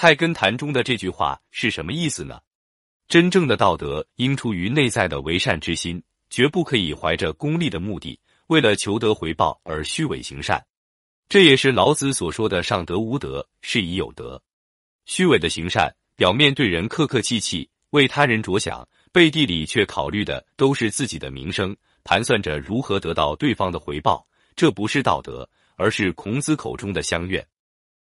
菜根谭中的这句话是什么意思呢？真正的道德应出于内在的为善之心，绝不可以怀着功利的目的，为了求得回报而虚伪行善。这也是老子所说的“上德无德，是以有德”。虚伪的行善，表面对人客客气气，为他人着想，背地里却考虑的都是自己的名声，盘算着如何得到对方的回报。这不是道德，而是孔子口中的乡愿。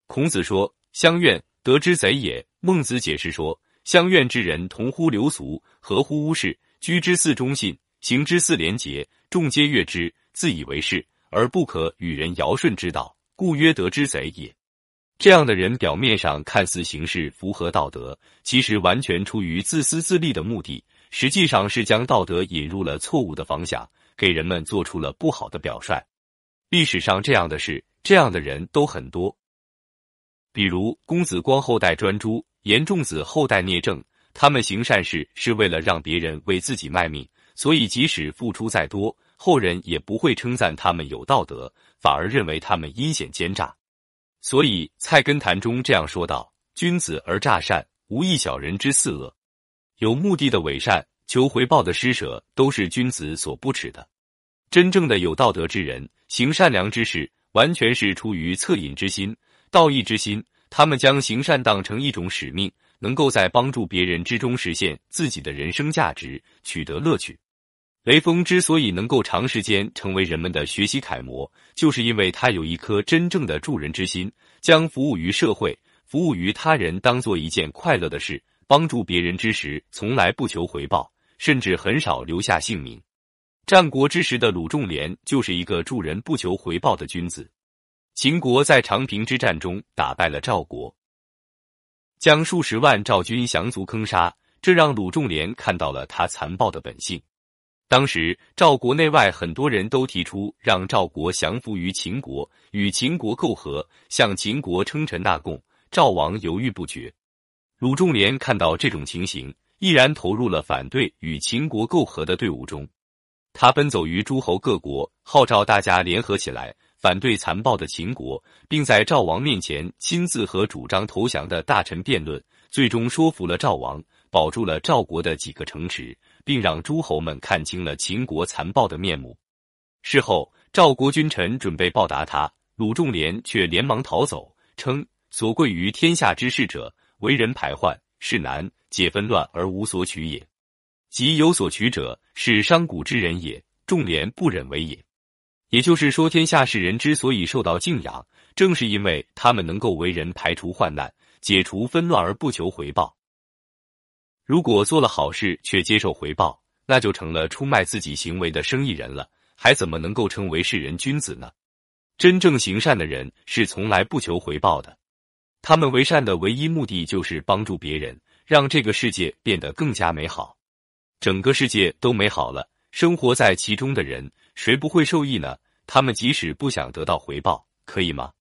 孔子说：“乡愿，得之贼也。”孟子解释说。乡愿之人，同乎流俗，合乎屋事，居之似忠信，行之似廉洁，众皆悦之，自以为是，而不可与人尧舜之道，故曰得之贼也。这样的人，表面上看似行事符合道德，其实完全出于自私自利的目的，实际上是将道德引入了错误的方向，给人们做出了不好的表率。历史上这样的事，这样的人都很多，比如公子光后代专诸。严仲子后代聂政，他们行善事是为了让别人为自己卖命，所以即使付出再多，后人也不会称赞他们有道德，反而认为他们阴险奸诈。所以《菜根谭》中这样说道：“君子而诈善，无一小人之四恶。”有目的的伪善、求回报的施舍，都是君子所不耻的。真正的有道德之人，行善良之事，完全是出于恻隐之心、道义之心。他们将行善当成一种使命，能够在帮助别人之中实现自己的人生价值，取得乐趣。雷锋之所以能够长时间成为人们的学习楷模，就是因为他有一颗真正的助人之心，将服务于社会、服务于他人当做一件快乐的事。帮助别人之时，从来不求回报，甚至很少留下姓名。战国之时的鲁仲连就是一个助人不求回报的君子。秦国在长平之战中打败了赵国，将数十万赵军降卒坑杀，这让鲁仲连看到了他残暴的本性。当时赵国内外很多人都提出让赵国降服于秦国，与秦国媾和，向秦国称臣纳贡。赵王犹豫不决，鲁仲连看到这种情形，毅然投入了反对与秦国媾和的队伍中。他奔走于诸侯各国，号召大家联合起来。反对残暴的秦国，并在赵王面前亲自和主张投降的大臣辩论，最终说服了赵王，保住了赵国的几个城池，并让诸侯们看清了秦国残暴的面目。事后，赵国君臣准备报答他，鲁仲连却连忙逃走，称：“所贵于天下之事者，为人排患，是难解纷乱而无所取也；即有所取者，是商贾之人也。仲连不忍为也。”也就是说，天下士人之所以受到敬仰，正是因为他们能够为人排除患难、解除纷乱而不求回报。如果做了好事却接受回报，那就成了出卖自己行为的生意人了，还怎么能够称为世人君子呢？真正行善的人是从来不求回报的，他们为善的唯一目的就是帮助别人，让这个世界变得更加美好。整个世界都美好了，生活在其中的人。谁不会受益呢？他们即使不想得到回报，可以吗？